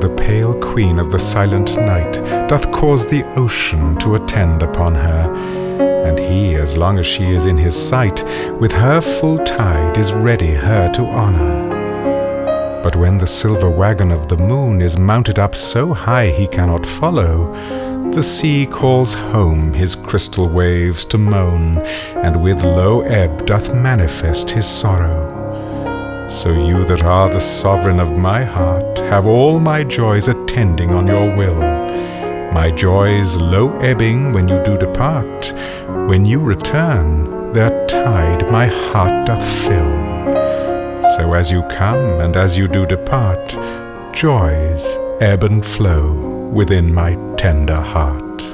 the pale queen of the silent night doth cause the ocean to attend upon her, and he, as long as she is in his sight, with her full tide is ready her to honour. But when the silver waggon of the moon is mounted up so high he cannot follow, the sea calls home his crystal waves to moan, and with low ebb doth manifest his sorrow. So you that are the sovereign of my heart have all my joys attending on your will. My joys low ebbing when you do depart, when you return, their tide my heart doth fill. So as you come and as you do depart, joys ebb and flow within my tender heart.